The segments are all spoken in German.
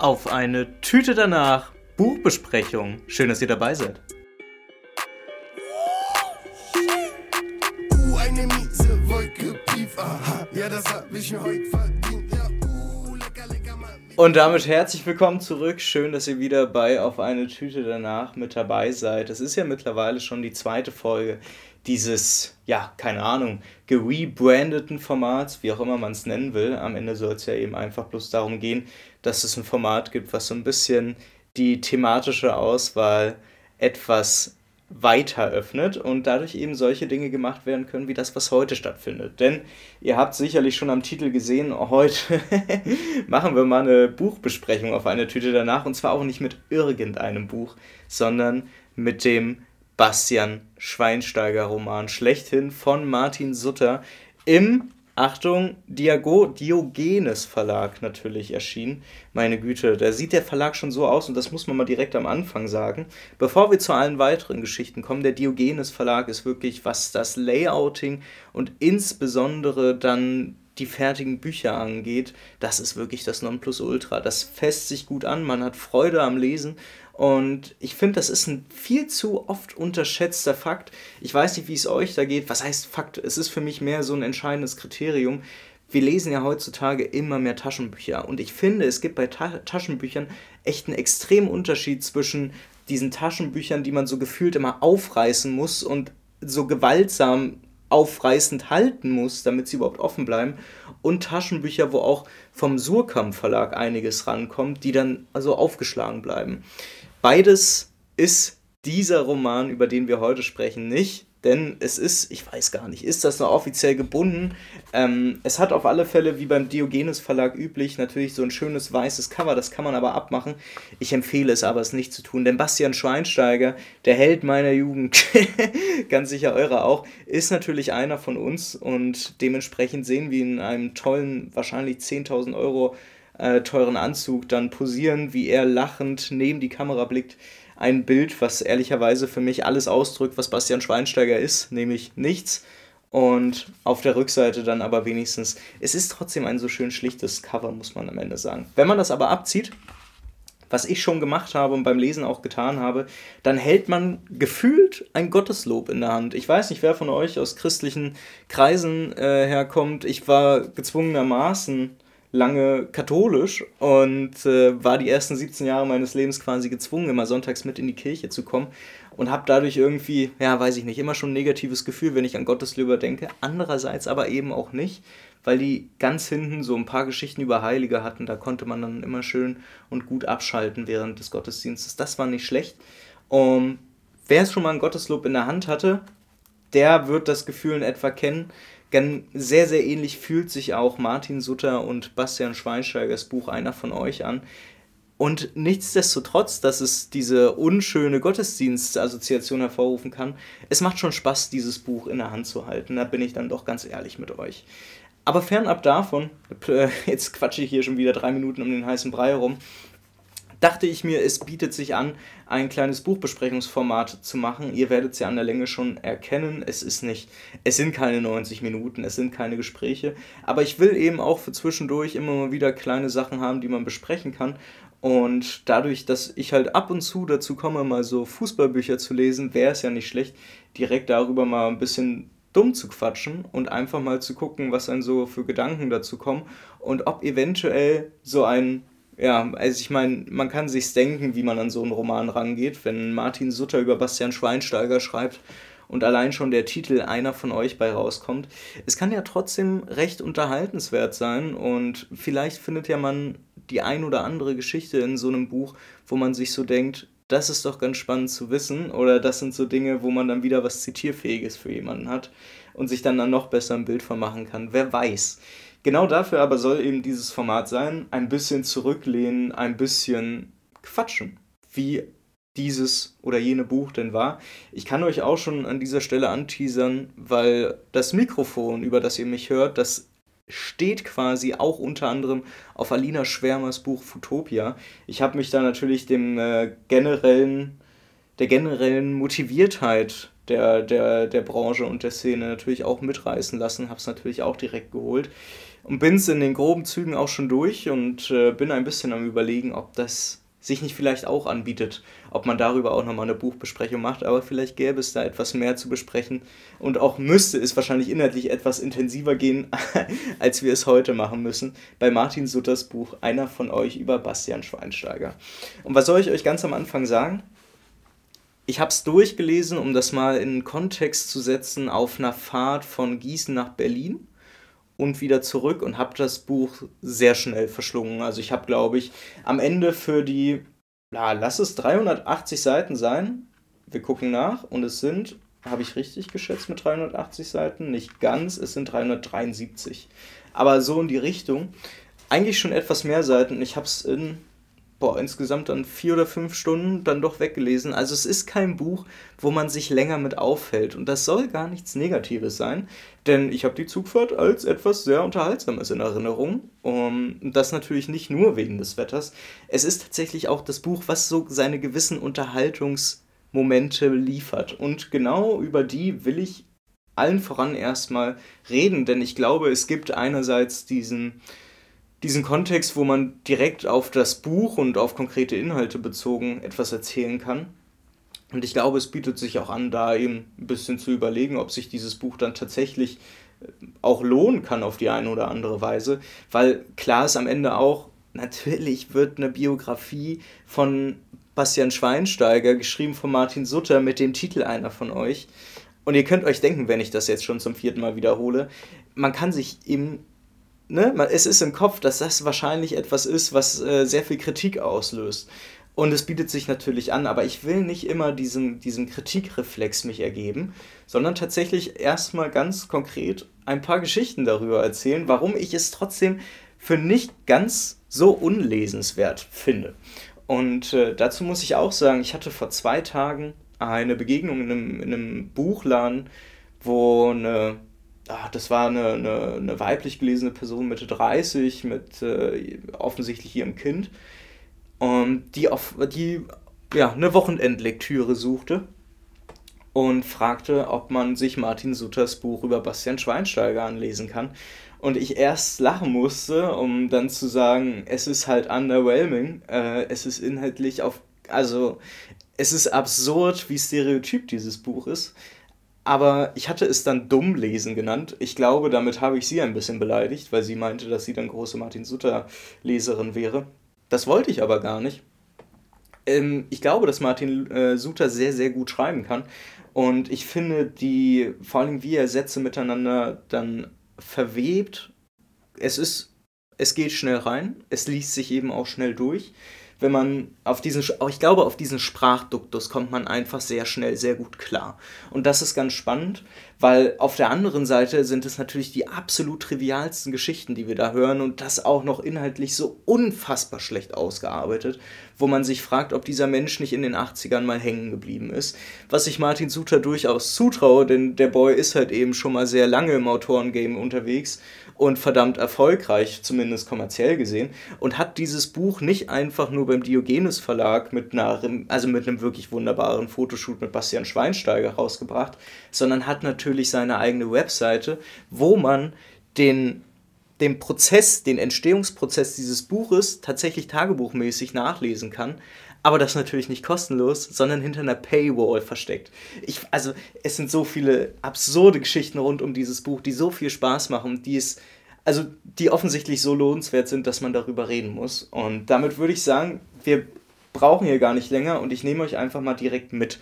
auf eine Tüte danach Buchbesprechung. Schön, dass ihr dabei seid. Uh, uh. Und damit herzlich willkommen zurück. Schön, dass ihr wieder bei Auf eine Tüte danach mit dabei seid. Es ist ja mittlerweile schon die zweite Folge dieses, ja, keine Ahnung, gerebrandeten Formats, wie auch immer man es nennen will. Am Ende soll es ja eben einfach bloß darum gehen, dass es ein Format gibt, was so ein bisschen die thematische Auswahl etwas weiter öffnet und dadurch eben solche Dinge gemacht werden können, wie das, was heute stattfindet. Denn ihr habt sicherlich schon am Titel gesehen, heute machen wir mal eine Buchbesprechung auf eine Tüte danach und zwar auch nicht mit irgendeinem Buch, sondern mit dem Bastian Schweinsteiger Roman schlechthin von Martin Sutter im Achtung, Diago Diogenes Verlag natürlich erschienen. Meine Güte, da sieht der Verlag schon so aus und das muss man mal direkt am Anfang sagen. Bevor wir zu allen weiteren Geschichten kommen, der Diogenes Verlag ist wirklich, was das Layouting und insbesondere dann die fertigen Bücher angeht, das ist wirklich das Nonplusultra. Das fässt sich gut an, man hat Freude am Lesen und ich finde, das ist ein viel zu oft unterschätzter Fakt. Ich weiß nicht, wie es euch da geht. Was heißt Fakt? Es ist für mich mehr so ein entscheidendes Kriterium. Wir lesen ja heutzutage immer mehr Taschenbücher. Und ich finde, es gibt bei Ta Taschenbüchern echt einen extremen Unterschied zwischen diesen Taschenbüchern, die man so gefühlt immer aufreißen muss und so gewaltsam aufreißend halten muss, damit sie überhaupt offen bleiben. Und Taschenbücher, wo auch vom Surkamp Verlag einiges rankommt, die dann also aufgeschlagen bleiben. Beides ist dieser Roman, über den wir heute sprechen, nicht. Denn es ist, ich weiß gar nicht, ist das noch offiziell gebunden? Ähm, es hat auf alle Fälle, wie beim Diogenes Verlag üblich, natürlich so ein schönes weißes Cover, das kann man aber abmachen. Ich empfehle es aber, es nicht zu tun, denn Bastian Schweinsteiger, der Held meiner Jugend, ganz sicher eure auch, ist natürlich einer von uns und dementsprechend sehen wir ihn in einem tollen, wahrscheinlich 10.000 Euro äh, teuren Anzug dann posieren, wie er lachend neben die Kamera blickt ein Bild, was ehrlicherweise für mich alles ausdrückt, was Bastian Schweinsteiger ist, nämlich nichts. Und auf der Rückseite dann aber wenigstens, es ist trotzdem ein so schön schlichtes Cover, muss man am Ende sagen. Wenn man das aber abzieht, was ich schon gemacht habe und beim Lesen auch getan habe, dann hält man gefühlt ein Gotteslob in der Hand. Ich weiß nicht, wer von euch aus christlichen Kreisen äh, herkommt. Ich war gezwungenermaßen lange katholisch und äh, war die ersten 17 Jahre meines Lebens quasi gezwungen, immer sonntags mit in die Kirche zu kommen und habe dadurch irgendwie, ja, weiß ich nicht, immer schon ein negatives Gefühl, wenn ich an Gotteslöber denke. Andererseits aber eben auch nicht, weil die ganz hinten so ein paar Geschichten über Heilige hatten, da konnte man dann immer schön und gut abschalten während des Gottesdienstes. Das war nicht schlecht. Und wer es schon mal ein Gotteslob in der Hand hatte, der wird das Gefühl in etwa kennen sehr, sehr ähnlich fühlt sich auch Martin Sutter und Bastian Schweinsteigers Buch Einer von euch an. Und nichtsdestotrotz, dass es diese unschöne Gottesdienstassoziation hervorrufen kann, es macht schon Spaß, dieses Buch in der Hand zu halten. Da bin ich dann doch ganz ehrlich mit euch. Aber fernab davon, jetzt quatsche ich hier schon wieder drei Minuten um den heißen Brei herum, dachte ich mir, es bietet sich an, ein kleines Buchbesprechungsformat zu machen. Ihr werdet es ja an der Länge schon erkennen. Es ist nicht, es sind keine 90 Minuten, es sind keine Gespräche. Aber ich will eben auch für zwischendurch immer mal wieder kleine Sachen haben, die man besprechen kann. Und dadurch, dass ich halt ab und zu dazu komme, mal so Fußballbücher zu lesen, wäre es ja nicht schlecht, direkt darüber mal ein bisschen dumm zu quatschen und einfach mal zu gucken, was dann so für Gedanken dazu kommen und ob eventuell so ein ja, also ich meine, man kann sich denken, wie man an so einen Roman rangeht, wenn Martin Sutter über Bastian Schweinsteiger schreibt und allein schon der Titel einer von euch bei rauskommt. Es kann ja trotzdem recht unterhaltenswert sein und vielleicht findet ja man die ein oder andere Geschichte in so einem Buch, wo man sich so denkt, das ist doch ganz spannend zu wissen oder das sind so Dinge, wo man dann wieder was Zitierfähiges für jemanden hat und sich dann, dann noch besser ein Bild von machen kann. Wer weiß. Genau dafür aber soll eben dieses Format sein, ein bisschen zurücklehnen, ein bisschen quatschen, wie dieses oder jene Buch denn war. Ich kann euch auch schon an dieser Stelle anteasern, weil das Mikrofon, über das ihr mich hört, das steht quasi auch unter anderem auf Alina Schwärmers Buch Futopia. Ich habe mich da natürlich dem äh, generellen, der generellen Motiviertheit der, der, der Branche und der Szene natürlich auch mitreißen lassen, habe es natürlich auch direkt geholt. Und bin es in den groben Zügen auch schon durch und äh, bin ein bisschen am Überlegen, ob das sich nicht vielleicht auch anbietet, ob man darüber auch nochmal eine Buchbesprechung macht, aber vielleicht gäbe es da etwas mehr zu besprechen und auch müsste es wahrscheinlich inhaltlich etwas intensiver gehen, als wir es heute machen müssen, bei Martin Sutters Buch Einer von euch über Bastian Schweinsteiger. Und was soll ich euch ganz am Anfang sagen? Ich habe es durchgelesen, um das mal in Kontext zu setzen, auf einer Fahrt von Gießen nach Berlin und wieder zurück und habe das Buch sehr schnell verschlungen. Also ich habe, glaube ich, am Ende für die, ja, lass es 380 Seiten sein. Wir gucken nach und es sind, habe ich richtig geschätzt mit 380 Seiten? Nicht ganz, es sind 373. Aber so in die Richtung. Eigentlich schon etwas mehr Seiten. Ich habe es in boah, insgesamt dann vier oder fünf Stunden dann doch weggelesen. Also es ist kein Buch, wo man sich länger mit auffällt. Und das soll gar nichts Negatives sein, denn ich habe die Zugfahrt als etwas sehr Unterhaltsames in Erinnerung. Und das natürlich nicht nur wegen des Wetters. Es ist tatsächlich auch das Buch, was so seine gewissen Unterhaltungsmomente liefert. Und genau über die will ich allen voran erstmal reden, denn ich glaube, es gibt einerseits diesen diesen Kontext, wo man direkt auf das Buch und auf konkrete Inhalte bezogen etwas erzählen kann. Und ich glaube, es bietet sich auch an, da eben ein bisschen zu überlegen, ob sich dieses Buch dann tatsächlich äh, auch lohnen kann auf die eine oder andere Weise. Weil klar ist am Ende auch, natürlich wird eine Biografie von Bastian Schweinsteiger, geschrieben von Martin Sutter, mit dem Titel einer von euch. Und ihr könnt euch denken, wenn ich das jetzt schon zum vierten Mal wiederhole, man kann sich eben ne, es ist im Kopf, dass das wahrscheinlich etwas ist, was äh, sehr viel Kritik auslöst. Und es bietet sich natürlich an, aber ich will nicht immer diesem, diesem Kritikreflex mich ergeben, sondern tatsächlich erstmal ganz konkret ein paar Geschichten darüber erzählen, warum ich es trotzdem für nicht ganz so unlesenswert finde. Und äh, dazu muss ich auch sagen, ich hatte vor zwei Tagen eine Begegnung in einem, in einem Buchladen, wo eine ach, das war eine, eine, eine, weiblich gelesene Person Mitte 30 mit äh, offensichtlich ihrem Kind, ähm, die, auf, die ja, eine Wochenendlektüre suchte und fragte, ob man sich Martin Sutters Buch über Bastian Schweinsteiger anlesen kann. Und ich erst lachen musste, um dann zu sagen, es ist halt underwhelming, äh, es ist inhaltlich auf, also es ist absurd, wie stereotyp dieses Buch ist aber ich hatte es dann dumm lesen genannt. Ich glaube, damit habe ich sie ein bisschen beleidigt, weil sie meinte, dass sie dann große Martin Sutter-Leserin wäre. Das wollte ich aber gar nicht. Ähm, ich glaube, dass Martin äh, Suter sehr, sehr gut schreiben kann. Und ich finde, die, vor allem wie er Sätze miteinander dann verwebt, es ist, es geht schnell rein, es liest sich eben auch schnell durch wenn man auf diesen, ich glaube, auf diesen Sprachduktus kommt man einfach sehr schnell, sehr gut klar. Und das ist ganz spannend, weil auf der anderen Seite sind es natürlich die absolut trivialsten Geschichten, die wir da hören und das auch noch inhaltlich so unfassbar schlecht ausgearbeitet, wo man sich fragt, ob dieser Mensch nicht in den 80ern mal hängen geblieben ist. Was ich Martin Suter durchaus zutraue, denn der Boy ist halt eben schon mal sehr lange im Autorengame unterwegs und verdammt erfolgreich, zumindest kommerziell gesehen, und hat dieses Buch nicht einfach nur beim Diogenes Verlag mit einer, also mit einem wirklich wunderbaren Fotoshoot mit Bastian Schweinsteiger rausgebracht, sondern hat natürlich seine eigene Webseite, wo man den den Prozess, den Entstehungsprozess dieses Buches tatsächlich tagebuchmäßig nachlesen kann, aber das natürlich nicht kostenlos, sondern hinter einer Paywall versteckt. Ich, also es sind so viele absurde Geschichten rund um dieses Buch, die so viel Spaß machen, die es, also die offensichtlich so lohnenswert sind, dass man darüber reden muss. Und damit würde ich sagen, wir brauchen hier gar nicht länger und ich nehme euch einfach mal direkt mit.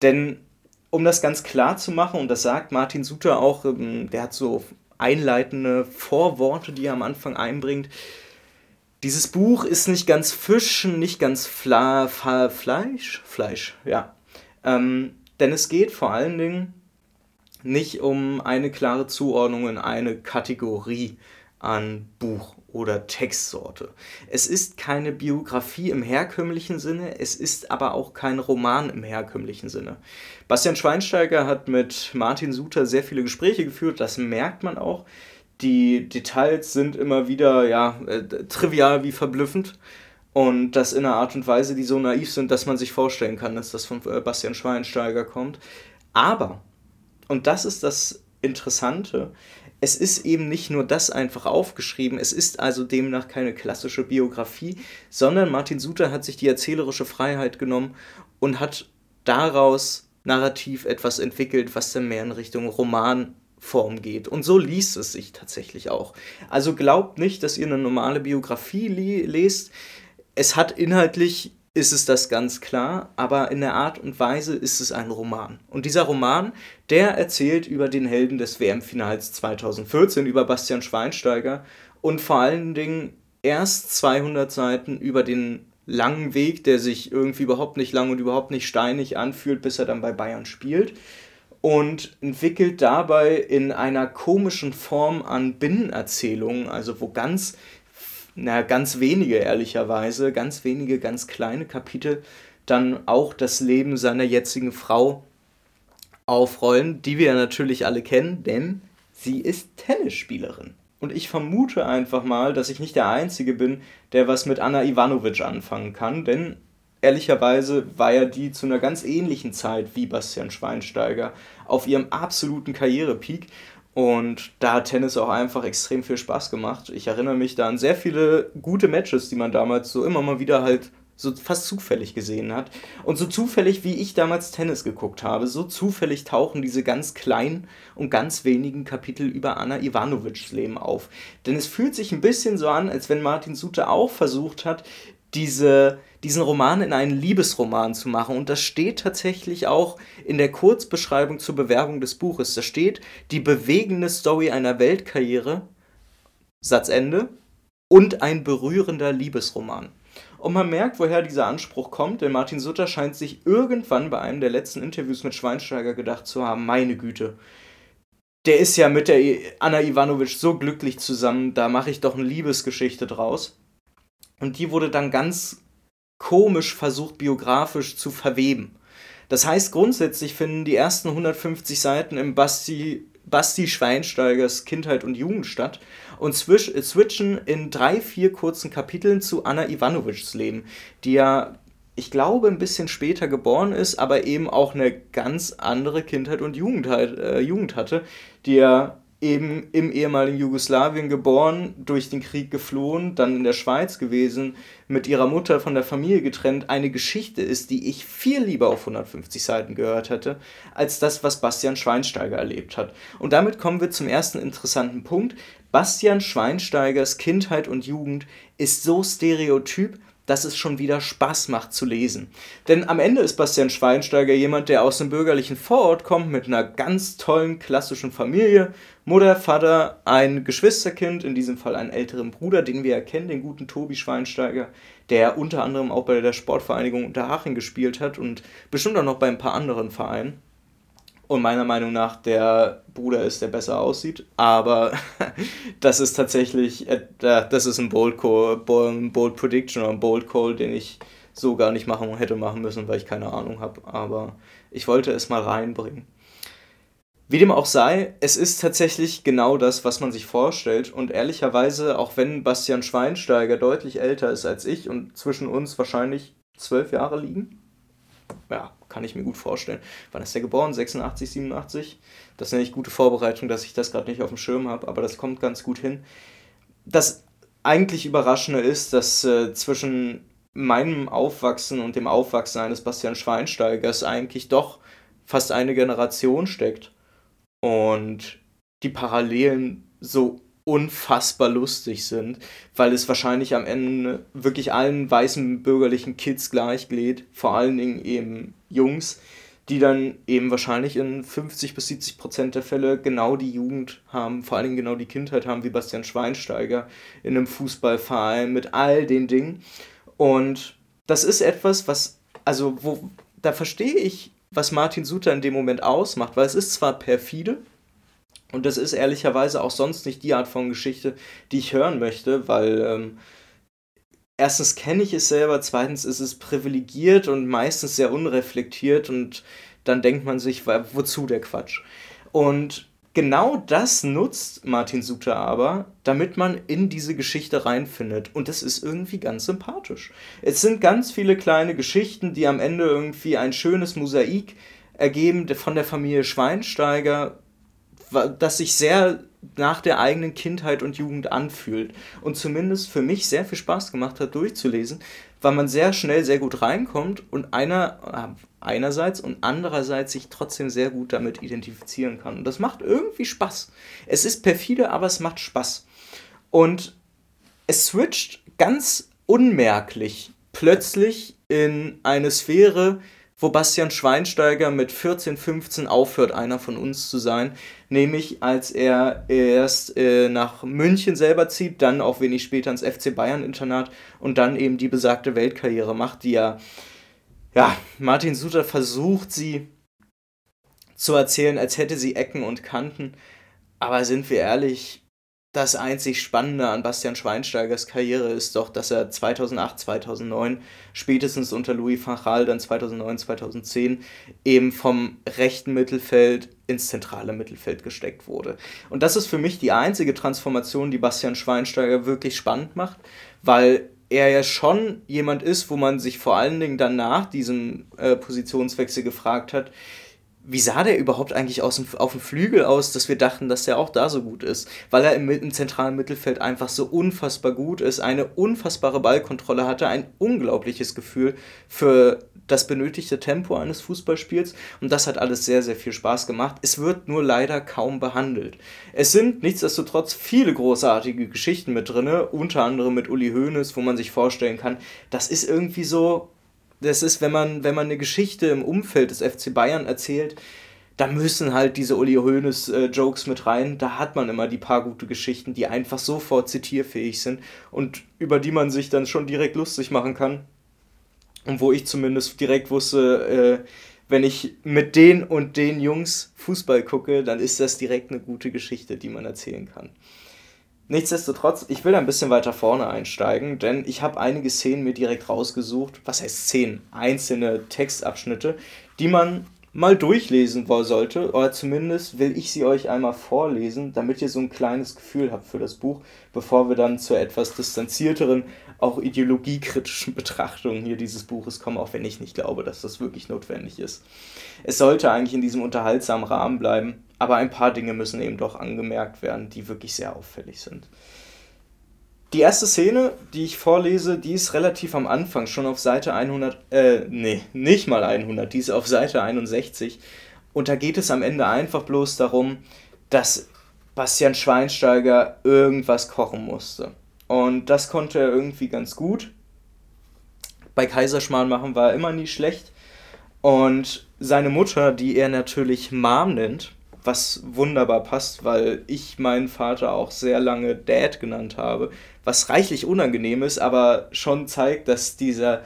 Denn um das ganz klar zu machen, und das sagt Martin Suter auch, ähm, der hat so einleitende Vorworte, die er am Anfang einbringt, dieses Buch ist nicht ganz Fisch, nicht ganz Fla Fa Fleisch, Fleisch, ja. Ähm, denn es geht vor allen Dingen nicht um eine klare Zuordnung in eine Kategorie an Buch oder Textsorte. Es ist keine Biografie im herkömmlichen Sinne, es ist aber auch kein Roman im herkömmlichen Sinne. Bastian Schweinsteiger hat mit Martin Suter sehr viele Gespräche geführt, das merkt man auch die Details sind immer wieder ja, äh, trivial wie verblüffend. Und das in einer Art und Weise, die so naiv sind, dass man sich vorstellen kann, dass das von äh, Bastian Schweinsteiger kommt. Aber, und das ist das Interessante, es ist eben nicht nur das einfach aufgeschrieben, es ist also demnach keine klassische Biografie, sondern Martin Suter hat sich die erzählerische Freiheit genommen und hat daraus narrativ etwas entwickelt, was dann mehr in Richtung Romanform geht. Und so liest es sich tatsächlich auch. Also glaubt nicht, dass ihr eine normale Biografie lest. Es hat inhaltlich ist es das ganz klar, aber in der Art und Weise ist es ein Roman. Und dieser Roman, der erzählt über den Helden des WM-Finals 2014, über Bastian Schweinsteiger und vor allen Dingen erst 200 Seiten über den langen Weg, der sich irgendwie überhaupt nicht lang und überhaupt nicht steinig anfühlt, bis er dann bei Bayern spielt. Und entwickelt dabei in einer komischen Form an Binnenerzählungen, also wo ganz na, ganz wenige ehrlicherweise, ganz wenige, ganz kleine Kapitel dann auch das Leben seiner jetzigen Frau aufrollen, die wir natürlich alle kennen, denn sie ist Tennisspielerin. Und ich vermute einfach mal, dass ich nicht der Einzige bin, der was mit Anna Ivanovic anfangen kann, denn ehrlicherweise war ja die zu einer ganz ähnlichen Zeit wie Bastian Schweinsteiger auf ihrem absoluten Karrierepeak und da hat Tennis auch einfach extrem viel Spaß gemacht. Ich erinnere mich da an sehr viele gute Matches, die man damals so immer mal wieder halt so fast zufällig gesehen hat. Und so zufällig, wie ich damals Tennis geguckt habe, so zufällig tauchen diese ganz kleinen und ganz wenigen Kapitel über Anna Ivanovics Leben auf. Denn es fühlt sich ein bisschen so an, als wenn Martin Suter auch versucht hat, diese, diesen Roman in einen Liebesroman zu machen. Und das steht tatsächlich auch in der Kurzbeschreibung zur Bewerbung des Buches. Da steht die bewegende Story einer Weltkarriere, Satzende, und ein berührender Liebesroman. Und man merkt, woher dieser Anspruch kommt, denn Martin Sutter scheint sich irgendwann bei einem der letzten Interviews mit Schweinsteiger gedacht zu haben, meine Güte, der ist ja mit der Anna Ivanovic so glücklich zusammen, da mache ich doch eine Liebesgeschichte draus. Und die wurde dann ganz komisch versucht, biografisch zu verweben. Das heißt, grundsätzlich finden die ersten 150 Seiten im Basti, Basti Schweinsteigers Kindheit und Jugend statt und swish, switchen in drei, vier kurzen Kapiteln zu Anna Ivanovics Leben, die ja, ich glaube, ein bisschen später geboren ist, aber eben auch eine ganz andere Kindheit und Jugend, äh, Jugend hatte, die ja eben im ehemaligen Jugoslawien geboren, durch den Krieg geflohen, dann in der Schweiz gewesen, mit ihrer Mutter von der Familie getrennt, eine Geschichte ist, die ich viel lieber auf 150 Seiten gehört hätte, als das, was Bastian Schweinsteiger erlebt hat. Und damit kommen wir zum ersten interessanten Punkt. Bastian Schweinsteigers Kindheit und Jugend ist so stereotyp, dass es schon wieder Spaß macht zu lesen. Denn am Ende ist Bastian Schweinsteiger jemand, der aus einem bürgerlichen Vorort kommt mit einer ganz tollen klassischen Familie. Mutter, Vater, ein Geschwisterkind, in diesem Fall einen älteren Bruder, den wir erkennen, den guten Tobi Schweinsteiger, der unter anderem auch bei der Sportvereinigung Unterhaching gespielt hat und bestimmt auch noch bei ein paar anderen Vereinen und meiner Meinung nach der Bruder ist, der besser aussieht. Aber das ist tatsächlich, äh, das ist ein Bold, Call, Bold Prediction oder ein Bold Call, den ich so gar nicht machen hätte machen müssen, weil ich keine Ahnung habe. Aber ich wollte es mal reinbringen. Wie dem auch sei, es ist tatsächlich genau das, was man sich vorstellt. Und ehrlicherweise, auch wenn Bastian Schweinsteiger deutlich älter ist als ich und zwischen uns wahrscheinlich zwölf Jahre liegen, ja, kann ich mir gut vorstellen. Wann ist der geboren? 86, 87? Das ist nämlich gute Vorbereitung, dass ich das gerade nicht auf dem Schirm habe, aber das kommt ganz gut hin. Das eigentlich Überraschende ist, dass äh, zwischen meinem Aufwachsen und dem Aufwachsen eines Bastian Schweinsteigers eigentlich doch fast eine Generation steckt. Und die Parallelen so unfassbar lustig sind, weil es wahrscheinlich am Ende wirklich allen weißen bürgerlichen Kids gleich geht, vor allen Dingen eben Jungs, die dann eben wahrscheinlich in 50 bis 70 Prozent der Fälle genau die Jugend haben, vor allen Dingen genau die Kindheit haben, wie Bastian Schweinsteiger in einem Fußballverein mit all den Dingen. Und das ist etwas, was, also, wo, da verstehe ich, was Martin Suter in dem Moment ausmacht, weil es ist zwar perfide, und das ist ehrlicherweise auch sonst nicht die Art von Geschichte, die ich hören möchte, weil ähm, erstens kenne ich es selber, zweitens ist es privilegiert und meistens sehr unreflektiert und dann denkt man sich, wozu der Quatsch? Und genau das nutzt Martin Suter aber, damit man in diese Geschichte reinfindet. Und das ist irgendwie ganz sympathisch. Es sind ganz viele kleine Geschichten, die am Ende irgendwie ein schönes Mosaik ergeben von der Familie Schweinsteiger das sich sehr nach der eigenen Kindheit und Jugend anfühlt und zumindest für mich sehr viel Spaß gemacht hat durchzulesen, weil man sehr schnell sehr gut reinkommt und einer äh, einerseits und andererseits sich trotzdem sehr gut damit identifizieren kann. Und das macht irgendwie Spaß. Es ist perfide, aber es macht Spaß. Und es switcht ganz unmerklich plötzlich in eine Sphäre, wo Bastian Schweinsteiger mit 14, 15 aufhört, einer von uns zu sein. Nämlich als er erst äh, nach München selber zieht, dann auch wenig später ins FC Bayern Internat und dann eben die besagte Weltkarriere macht, die ja, ja, Martin Suter versucht, sie zu erzählen, als hätte sie Ecken und Kanten. Aber sind wir ehrlich, das einzig Spannende an Bastian Schweinsteigers Karriere ist doch, dass er 2008, 2009, spätestens unter Louis van dann 2009, 2010, eben vom rechten Mittelfeld ins zentrale Mittelfeld gesteckt wurde. Und das ist für mich die einzige Transformation, die Bastian Schweinsteiger wirklich spannend macht, weil er ja schon jemand ist, wo man sich vor allen Dingen dann nach diesem äh, Positionswechsel gefragt hat, wie sah der überhaupt eigentlich aus auf dem Flügel aus, dass wir dachten, dass der auch da so gut ist? Weil er im, im zentralen Mittelfeld einfach so unfassbar gut ist, eine unfassbare Ballkontrolle hatte, ein unglaubliches Gefühl für das benötigte Tempo eines Fußballspiels und das hat alles sehr, sehr viel Spaß gemacht. Es wird nur leider kaum behandelt. Es sind nichtsdestotrotz viele großartige Geschichten mit drin, unter anderem mit Uli Hoeneß, wo man sich vorstellen kann, das ist irgendwie so das ist, wenn man, wenn man eine Geschichte im Umfeld des FC Bayern erzählt, da müssen halt diese Uli Hoeneß äh, Jokes mit rein. Da hat man immer die paar gute Geschichten, die einfach sofort zitierfähig sind und über die man sich dann schon direkt lustig machen kann. Und wo ich zumindest direkt wusste, äh, wenn ich mit den und den Jungs Fußball gucke, dann ist das direkt eine gute Geschichte, die man erzählen kann. Nichtsdestotrotz, ich will ein bisschen weiter vorne einsteigen, denn ich habe einige Szenen mir direkt rausgesucht. Was heißt Szenen? Einzelne Textabschnitte, die man mal durchlesen sollte, oder zumindest will ich sie euch einmal vorlesen, damit ihr so ein kleines Gefühl habt für das Buch, bevor wir dann zur etwas distanzierteren, auch ideologiekritischen Betrachtung hier dieses Buches kommen, auch wenn ich nicht glaube, dass das wirklich notwendig ist. Es sollte eigentlich in diesem unterhaltsamen Rahmen bleiben, aber ein paar Dinge müssen eben doch angemerkt werden, die wirklich sehr auffällig sind. Die erste Szene, die ich vorlese, die ist relativ am Anfang, schon auf Seite 100, äh, nee, nicht mal 100, die ist auf Seite 61. Und da geht es am Ende einfach bloß darum, dass Bastian Schweinsteiger irgendwas kochen musste. Und das konnte er irgendwie ganz gut. Bei Kaiserschmarrn machen war er immer nie schlecht. Und seine Mutter, die er natürlich Mom nennt, was wunderbar passt, weil ich meinen Vater auch sehr lange Dad genannt habe, was reichlich unangenehm ist, aber schon zeigt, dass dieser,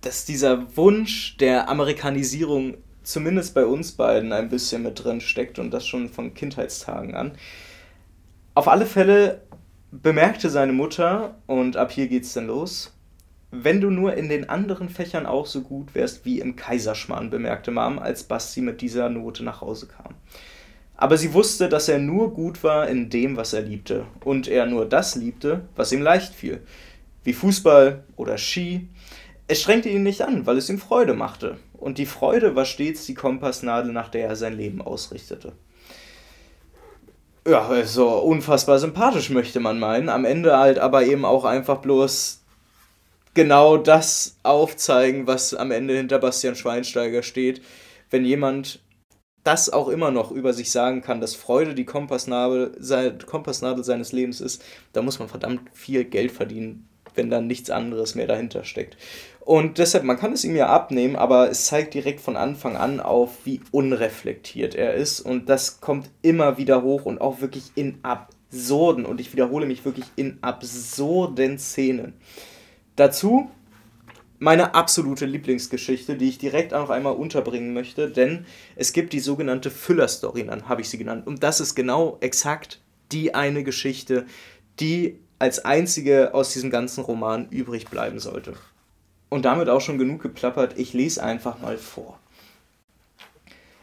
dass dieser Wunsch der Amerikanisierung zumindest bei uns beiden ein bisschen mit drin steckt und das schon von Kindheitstagen an. Auf alle Fälle bemerkte seine Mutter, und ab hier geht's dann los, wenn du nur in den anderen Fächern auch so gut wärst wie im Kaiserschmarrn, bemerkte Mom, als Basti mit dieser Note nach Hause kam. Aber sie wusste, dass er nur gut war in dem, was er liebte, und er nur das liebte, was ihm leicht fiel, wie Fußball oder Ski. Es strengte ihn nicht an, weil es ihm Freude machte, und die Freude war stets die Kompassnadel, nach der er sein Leben ausrichtete. Ja, so unfassbar sympathisch möchte man meinen, am Ende halt aber eben auch einfach bloß genau das aufzeigen, was am Ende hinter Bastian Schweinsteiger steht. Wenn jemand das auch immer noch über sich sagen kann, dass Freude die Kompassnadel, Kompassnadel seines Lebens ist, da muss man verdammt viel Geld verdienen, wenn dann nichts anderes mehr dahinter steckt. Und deshalb, man kann es ihm ja abnehmen, aber es zeigt direkt von Anfang an auf, wie unreflektiert er ist. Und das kommt immer wieder hoch und auch wirklich in absurden, und ich wiederhole mich wirklich in absurden Szenen. Dazu meine absolute Lieblingsgeschichte, die ich direkt auch einmal unterbringen möchte, denn es gibt die sogenannte Füller-Story, habe ich sie genannt. Und das ist genau exakt die eine Geschichte, die als einzige aus diesem ganzen Roman übrig bleiben sollte. Und damit auch schon genug geplappert, ich lese einfach mal vor.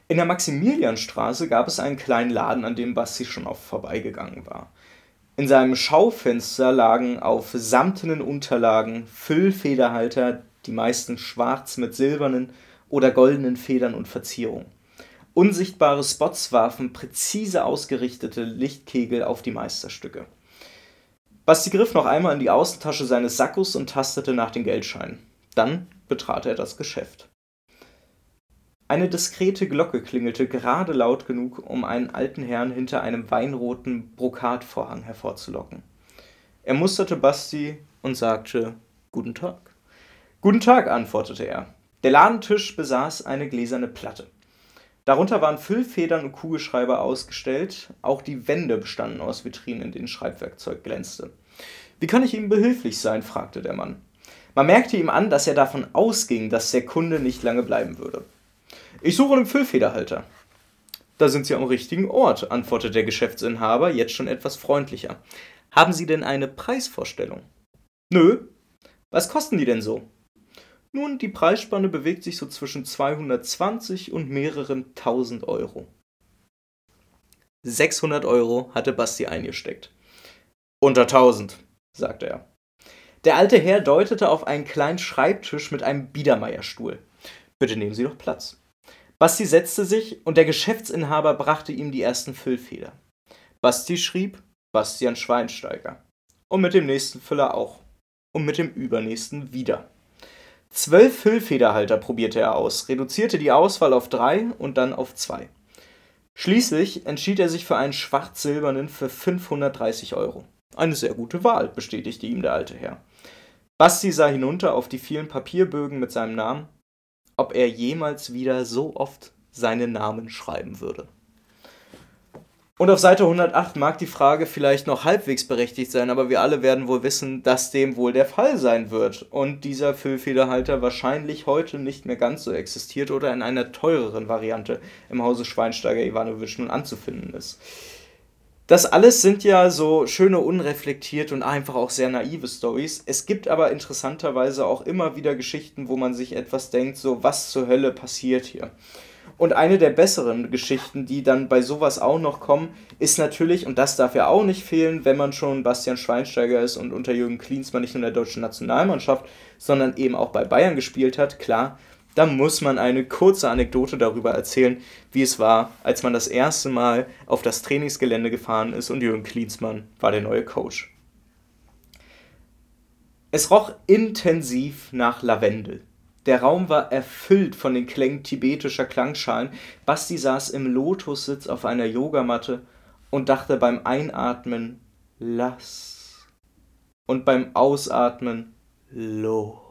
In der Maximilianstraße gab es einen kleinen Laden, an dem Basti schon oft vorbeigegangen war. In seinem Schaufenster lagen auf samtenen Unterlagen Füllfederhalter, die meisten schwarz mit silbernen oder goldenen Federn und Verzierungen. Unsichtbare Spots warfen präzise ausgerichtete Lichtkegel auf die Meisterstücke. Basti griff noch einmal in die Außentasche seines Sackos und tastete nach den Geldscheinen. Dann betrat er das Geschäft. Eine diskrete Glocke klingelte gerade laut genug, um einen alten Herrn hinter einem weinroten Brokatvorhang hervorzulocken. Er musterte Basti und sagte Guten Tag. Guten Tag, antwortete er. Der Ladentisch besaß eine gläserne Platte. Darunter waren Füllfedern und Kugelschreiber ausgestellt, auch die Wände bestanden aus Vitrinen, in denen Schreibwerkzeug glänzte. Wie kann ich Ihnen behilflich sein? fragte der Mann. Man merkte ihm an, dass er davon ausging, dass der Kunde nicht lange bleiben würde. Ich suche einen Füllfederhalter. Da sind Sie am richtigen Ort, antwortete der Geschäftsinhaber, jetzt schon etwas freundlicher. Haben Sie denn eine Preisvorstellung? Nö. Was kosten die denn so? Nun, die Preisspanne bewegt sich so zwischen 220 und mehreren tausend Euro. 600 Euro hatte Basti eingesteckt. Unter 1000, sagte er. Der alte Herr deutete auf einen kleinen Schreibtisch mit einem Biedermeierstuhl. Bitte nehmen Sie doch Platz. Basti setzte sich und der Geschäftsinhaber brachte ihm die ersten Füllfeder. Basti schrieb Bastian Schweinsteiger. Und mit dem nächsten Füller auch. Und mit dem übernächsten wieder. Zwölf Füllfederhalter probierte er aus, reduzierte die Auswahl auf drei und dann auf zwei. Schließlich entschied er sich für einen schwarz-silbernen für 530 Euro. Eine sehr gute Wahl, bestätigte ihm der alte Herr. Basti sah hinunter auf die vielen Papierbögen mit seinem Namen, ob er jemals wieder so oft seinen Namen schreiben würde. Und auf Seite 108 mag die Frage vielleicht noch halbwegs berechtigt sein, aber wir alle werden wohl wissen, dass dem wohl der Fall sein wird und dieser Füllfederhalter wahrscheinlich heute nicht mehr ganz so existiert oder in einer teureren Variante im Hause Schweinsteiger Iwanowitsch nun anzufinden ist. Das alles sind ja so schöne, unreflektiert und einfach auch sehr naive Stories. Es gibt aber interessanterweise auch immer wieder Geschichten, wo man sich etwas denkt, so was zur Hölle passiert hier. Und eine der besseren Geschichten, die dann bei sowas auch noch kommen, ist natürlich, und das darf ja auch nicht fehlen, wenn man schon Bastian Schweinsteiger ist und unter Jürgen Klinsmann nicht nur in der deutschen Nationalmannschaft, sondern eben auch bei Bayern gespielt hat, klar, da muss man eine kurze Anekdote darüber erzählen, wie es war, als man das erste Mal auf das Trainingsgelände gefahren ist und Jürgen Klinsmann war der neue Coach. Es roch intensiv nach Lavendel. Der Raum war erfüllt von den Klängen tibetischer Klangschalen. Basti saß im Lotussitz auf einer Yogamatte und dachte beim Einatmen lass und beim Ausatmen los.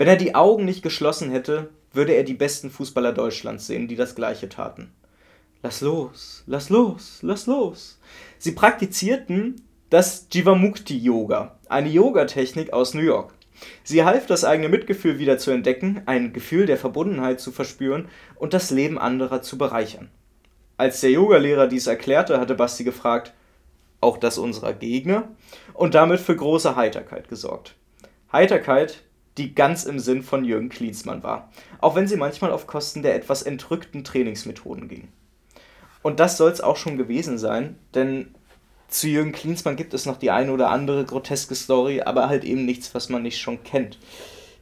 Wenn er die Augen nicht geschlossen hätte, würde er die besten Fußballer Deutschlands sehen, die das gleiche taten. Lass los, lass los, lass los. Sie praktizierten das Jivamukti Yoga, eine Yogatechnik aus New York. Sie half, das eigene Mitgefühl wieder zu entdecken, ein Gefühl der Verbundenheit zu verspüren und das Leben anderer zu bereichern. Als der Yogalehrer dies erklärte, hatte Basti gefragt, auch das unserer Gegner? Und damit für große Heiterkeit gesorgt. Heiterkeit, die ganz im Sinn von Jürgen Klinsmann war, auch wenn sie manchmal auf Kosten der etwas entrückten Trainingsmethoden ging. Und das soll es auch schon gewesen sein, denn zu Jürgen Klinsmann gibt es noch die eine oder andere groteske Story, aber halt eben nichts, was man nicht schon kennt.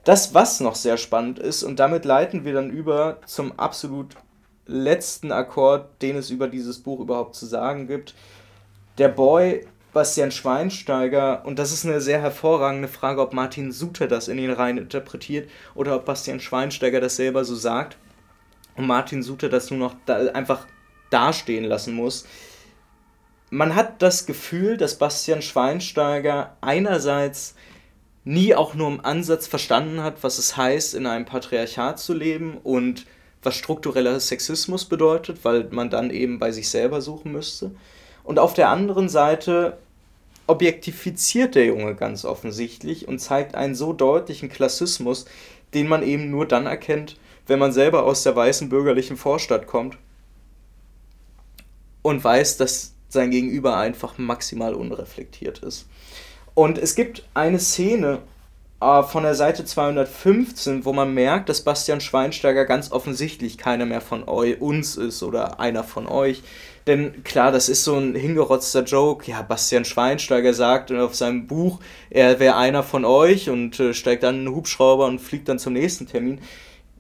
Das, was noch sehr spannend ist, und damit leiten wir dann über zum absolut letzten Akkord, den es über dieses Buch überhaupt zu sagen gibt. Der Boy Bastian Schweinsteiger, und das ist eine sehr hervorragende Frage, ob Martin Suter das in ihn rein interpretiert oder ob Bastian Schweinsteiger das selber so sagt und Martin Suter das nur noch da einfach dastehen lassen muss man hat das Gefühl, dass Bastian Schweinsteiger einerseits nie auch nur im Ansatz verstanden hat, was es heißt, in einem Patriarchat zu leben und was struktureller Sexismus bedeutet, weil man dann eben bei sich selber suchen müsste. Und auf der anderen Seite objektifiziert der Junge ganz offensichtlich und zeigt einen so deutlichen Klassismus, den man eben nur dann erkennt, wenn man selber aus der weißen bürgerlichen Vorstadt kommt und weiß, dass sein Gegenüber einfach maximal unreflektiert ist. Und es gibt eine Szene äh, von der Seite 215, wo man merkt, dass Bastian Schweinsteiger ganz offensichtlich keiner mehr von uns ist oder einer von euch. Denn klar, das ist so ein hingerotzter Joke. Ja, Bastian Schweinsteiger sagt auf seinem Buch, er wäre einer von euch und äh, steigt dann in einen Hubschrauber und fliegt dann zum nächsten Termin.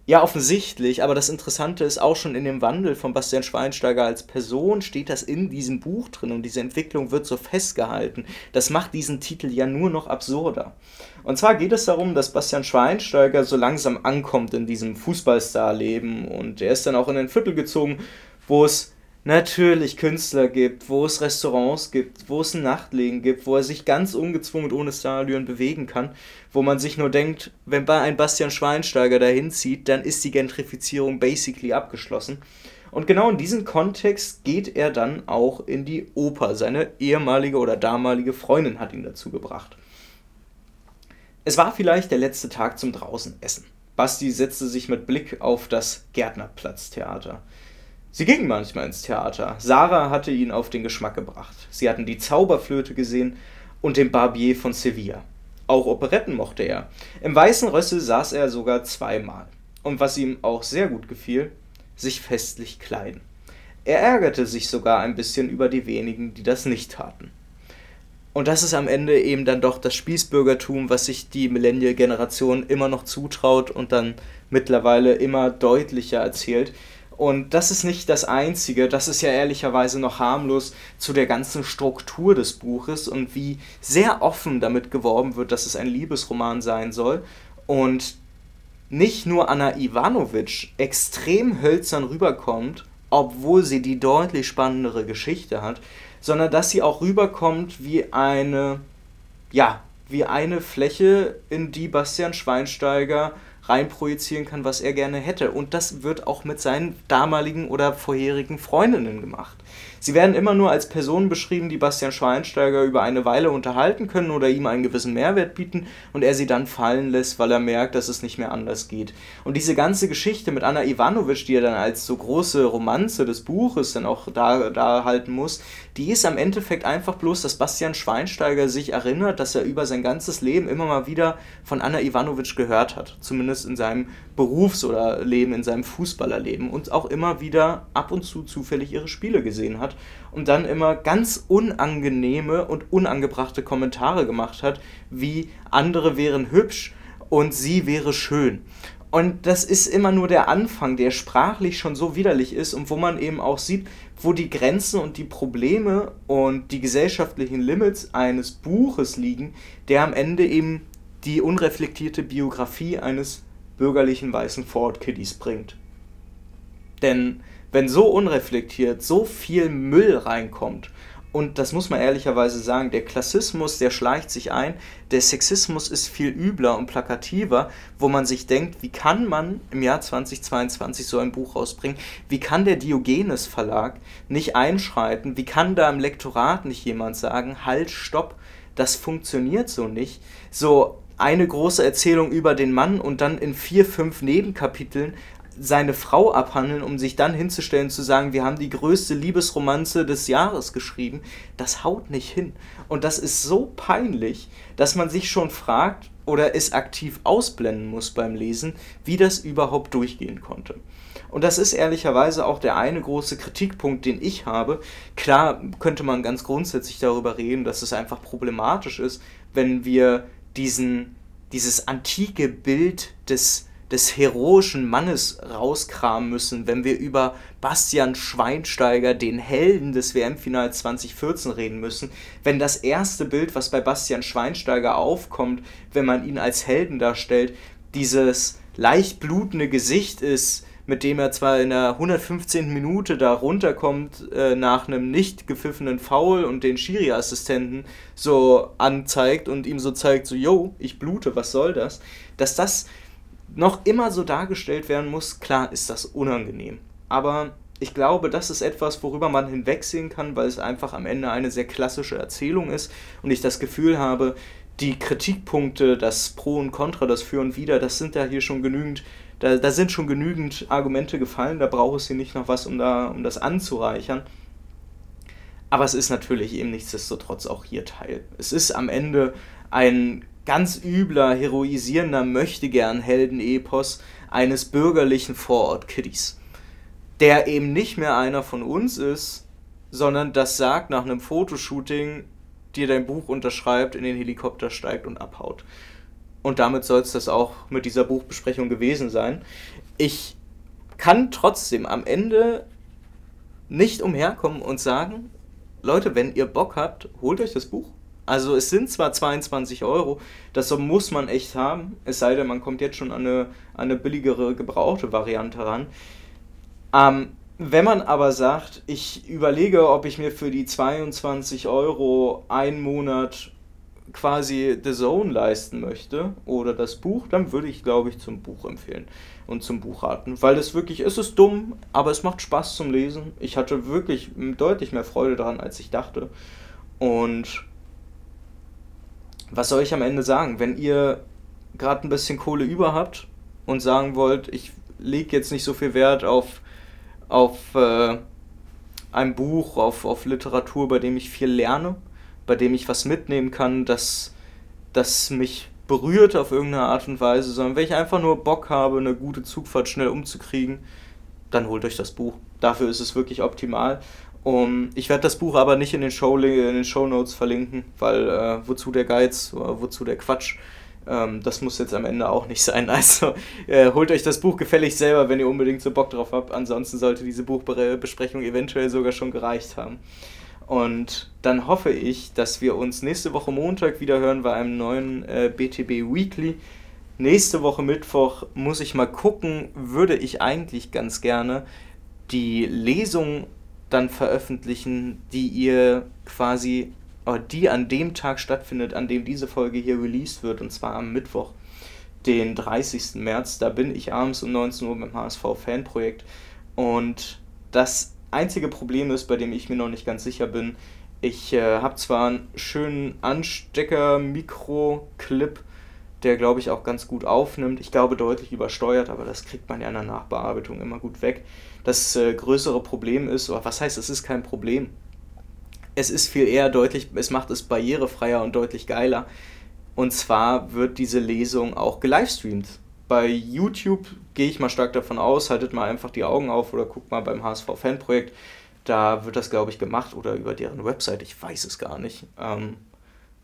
Ja, offensichtlich, aber das Interessante ist auch schon in dem Wandel von Bastian Schweinsteiger als Person steht das in diesem Buch drin und diese Entwicklung wird so festgehalten. Das macht diesen Titel ja nur noch absurder. Und zwar geht es darum, dass Bastian Schweinsteiger so langsam ankommt in diesem Fußballstar-Leben und er ist dann auch in ein Viertel gezogen, wo es natürlich Künstler gibt, wo es Restaurants gibt, wo es ein Nachtlegen gibt, wo er sich ganz ungezwungen ohne Starallüren bewegen kann, wo man sich nur denkt, wenn ein Bastian Schweinsteiger dahin zieht, dann ist die Gentrifizierung basically abgeschlossen. Und genau in diesem Kontext geht er dann auch in die Oper. Seine ehemalige oder damalige Freundin hat ihn dazu gebracht. Es war vielleicht der letzte Tag zum Draußenessen. Basti setzte sich mit Blick auf das Gärtnerplatztheater. Sie gingen manchmal ins Theater. Sarah hatte ihn auf den Geschmack gebracht. Sie hatten die Zauberflöte gesehen und den Barbier von Sevilla. Auch Operetten mochte er. Im Weißen Rössel saß er sogar zweimal. Und was ihm auch sehr gut gefiel, sich festlich kleiden. Er ärgerte sich sogar ein bisschen über die wenigen, die das nicht taten. Und das ist am Ende eben dann doch das Spießbürgertum, was sich die Millennial-Generation immer noch zutraut und dann mittlerweile immer deutlicher erzählt. Und das ist nicht das Einzige, das ist ja ehrlicherweise noch harmlos zu der ganzen Struktur des Buches und wie sehr offen damit geworben wird, dass es ein Liebesroman sein soll. Und nicht nur Anna Ivanovic extrem hölzern rüberkommt, obwohl sie die deutlich spannendere Geschichte hat, sondern dass sie auch rüberkommt wie eine, ja, wie eine Fläche, in die Bastian Schweinsteiger reinprojizieren kann, was er gerne hätte. Und das wird auch mit seinen damaligen oder vorherigen Freundinnen gemacht. Sie werden immer nur als Personen beschrieben, die Bastian Schweinsteiger über eine Weile unterhalten können oder ihm einen gewissen Mehrwert bieten und er sie dann fallen lässt, weil er merkt, dass es nicht mehr anders geht. Und diese ganze Geschichte mit Anna Ivanovic, die er dann als so große Romanze des Buches dann auch da, da halten muss, die ist am Endeffekt einfach bloß, dass Bastian Schweinsteiger sich erinnert, dass er über sein ganzes Leben immer mal wieder von Anna Ivanovic gehört hat. Zumindest in seinem Berufs- oder Leben, in seinem Fußballerleben und auch immer wieder ab und zu zufällig ihre Spiele gesehen hat und dann immer ganz unangenehme und unangebrachte Kommentare gemacht hat, wie andere wären hübsch und sie wäre schön. Und das ist immer nur der Anfang, der sprachlich schon so widerlich ist und wo man eben auch sieht, wo die Grenzen und die Probleme und die gesellschaftlichen Limits eines Buches liegen, der am Ende eben die unreflektierte Biografie eines bürgerlichen weißen Ford Kiddies bringt. Denn wenn so unreflektiert so viel Müll reinkommt, und das muss man ehrlicherweise sagen, der Klassismus, der schleicht sich ein, der Sexismus ist viel übler und plakativer, wo man sich denkt, wie kann man im Jahr 2022 so ein Buch rausbringen? Wie kann der Diogenes Verlag nicht einschreiten? Wie kann da im Lektorat nicht jemand sagen, halt, stopp, das funktioniert so nicht? So eine große Erzählung über den Mann und dann in vier, fünf Nebenkapiteln seine Frau abhandeln, um sich dann hinzustellen zu sagen, wir haben die größte Liebesromanze des Jahres geschrieben, das haut nicht hin. Und das ist so peinlich, dass man sich schon fragt oder es aktiv ausblenden muss beim Lesen, wie das überhaupt durchgehen konnte. Und das ist ehrlicherweise auch der eine große Kritikpunkt, den ich habe. Klar könnte man ganz grundsätzlich darüber reden, dass es einfach problematisch ist, wenn wir diesen, dieses antike Bild des des heroischen Mannes rauskramen müssen, wenn wir über Bastian Schweinsteiger, den Helden des WM-Finals 2014 reden müssen, wenn das erste Bild, was bei Bastian Schweinsteiger aufkommt, wenn man ihn als Helden darstellt, dieses leicht blutende Gesicht ist, mit dem er zwar in der 115. Minute da runterkommt äh, nach einem nicht gepfiffenen Foul und den Schiri-Assistenten so anzeigt und ihm so zeigt, so, yo, ich blute, was soll das? Dass das noch immer so dargestellt werden muss, klar ist das unangenehm. Aber ich glaube, das ist etwas, worüber man hinwegsehen kann, weil es einfach am Ende eine sehr klassische Erzählung ist und ich das Gefühl habe, die Kritikpunkte, das Pro und Contra, das Für und Wider, das sind ja hier schon genügend, da, da sind schon genügend Argumente gefallen, da braucht es hier nicht noch was, um, da, um das anzureichern. Aber es ist natürlich eben nichtsdestotrotz auch hier Teil. Es ist am Ende ein ganz übler, heroisierender Möchtegern-Helden-Epos eines bürgerlichen Vorort-Kiddies. Der eben nicht mehr einer von uns ist, sondern das sagt nach einem Fotoshooting, dir dein Buch unterschreibt, in den Helikopter steigt und abhaut. Und damit soll es das auch mit dieser Buchbesprechung gewesen sein. ich kann trotzdem am Ende nicht umherkommen und sagen, Leute, wenn ihr Bock habt, holt euch das Buch. Also es sind zwar 22 Euro, das muss man echt haben, es sei denn, man kommt jetzt schon an eine, an eine billigere gebrauchte Variante ran. Ähm, wenn man aber sagt, ich überlege, ob ich mir für die 22 Euro einen Monat quasi The Zone leisten möchte oder das Buch, dann würde ich, glaube ich, zum Buch empfehlen und zum Buch raten. Weil es wirklich, es ist dumm, aber es macht Spaß zum Lesen. Ich hatte wirklich deutlich mehr Freude daran, als ich dachte. Und was soll ich am Ende sagen? Wenn ihr gerade ein bisschen Kohle über habt und sagen wollt, ich lege jetzt nicht so viel Wert auf, auf äh, ein Buch, auf, auf Literatur, bei dem ich viel lerne, bei dem ich was mitnehmen kann, das, das mich berührt auf irgendeine Art und Weise, sondern wenn ich einfach nur Bock habe, eine gute Zugfahrt schnell umzukriegen, dann holt euch das Buch. Dafür ist es wirklich optimal. Um, ich werde das Buch aber nicht in den Show, in den Show Notes verlinken, weil äh, wozu der Geiz, wozu der Quatsch. Ähm, das muss jetzt am Ende auch nicht sein. Also äh, holt euch das Buch gefällig selber, wenn ihr unbedingt so Bock drauf habt. Ansonsten sollte diese Buchbesprechung eventuell sogar schon gereicht haben. Und dann hoffe ich, dass wir uns nächste Woche Montag wieder hören bei einem neuen äh, BTB Weekly. Nächste Woche Mittwoch muss ich mal gucken, würde ich eigentlich ganz gerne die Lesung dann veröffentlichen, die ihr quasi, die an dem Tag stattfindet, an dem diese Folge hier released wird, und zwar am Mittwoch, den 30. März. Da bin ich abends um 19 Uhr beim HSV Fanprojekt. Und das einzige Problem ist, bei dem ich mir noch nicht ganz sicher bin, ich äh, habe zwar einen schönen Anstecker-Mikro-Clip, der glaube ich auch ganz gut aufnimmt. Ich glaube deutlich übersteuert, aber das kriegt man ja in der Nachbearbeitung immer gut weg. Das äh, größere Problem ist, oder was heißt, es ist kein Problem. Es ist viel eher deutlich, es macht es barrierefreier und deutlich geiler. Und zwar wird diese Lesung auch gelivestreamt bei YouTube gehe ich mal stark davon aus, haltet mal einfach die Augen auf oder guckt mal beim HSV Fanprojekt. Da wird das, glaube ich, gemacht oder über deren Website, ich weiß es gar nicht. Ähm,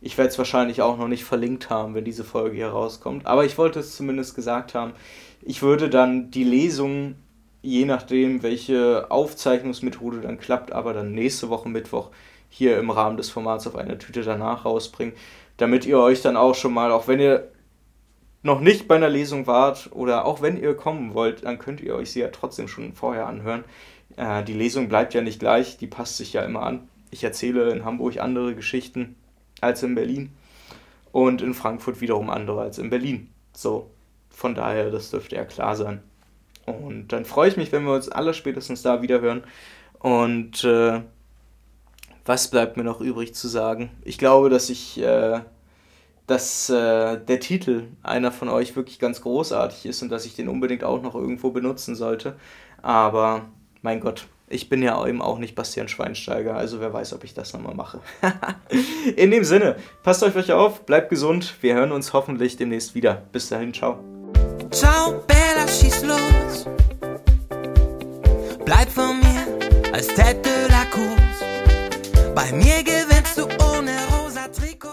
ich werde es wahrscheinlich auch noch nicht verlinkt haben, wenn diese Folge hier rauskommt. Aber ich wollte es zumindest gesagt haben. Ich würde dann die Lesung, je nachdem, welche Aufzeichnungsmethode dann klappt, aber dann nächste Woche Mittwoch hier im Rahmen des Formats auf eine Tüte danach rausbringen, damit ihr euch dann auch schon mal, auch wenn ihr noch nicht bei einer Lesung wart oder auch wenn ihr kommen wollt, dann könnt ihr euch sie ja trotzdem schon vorher anhören. Äh, die Lesung bleibt ja nicht gleich, die passt sich ja immer an. Ich erzähle in Hamburg andere Geschichten als in Berlin und in Frankfurt wiederum andere als in Berlin. So, von daher, das dürfte ja klar sein. Und dann freue ich mich, wenn wir uns alle spätestens da wieder hören. Und äh, was bleibt mir noch übrig zu sagen? Ich glaube, dass ich äh, dass äh, der Titel einer von euch wirklich ganz großartig ist und dass ich den unbedingt auch noch irgendwo benutzen sollte. Aber mein Gott, ich bin ja eben auch nicht Bastian Schweinsteiger, also wer weiß, ob ich das nochmal mache. In dem Sinne, passt euch auf, bleibt gesund, wir hören uns hoffentlich demnächst wieder. Bis dahin, ciao. Ciao, Bella, schieß los. Bleib von mir als Tête de la course. Bei mir gewinnst du ohne rosa Trikot.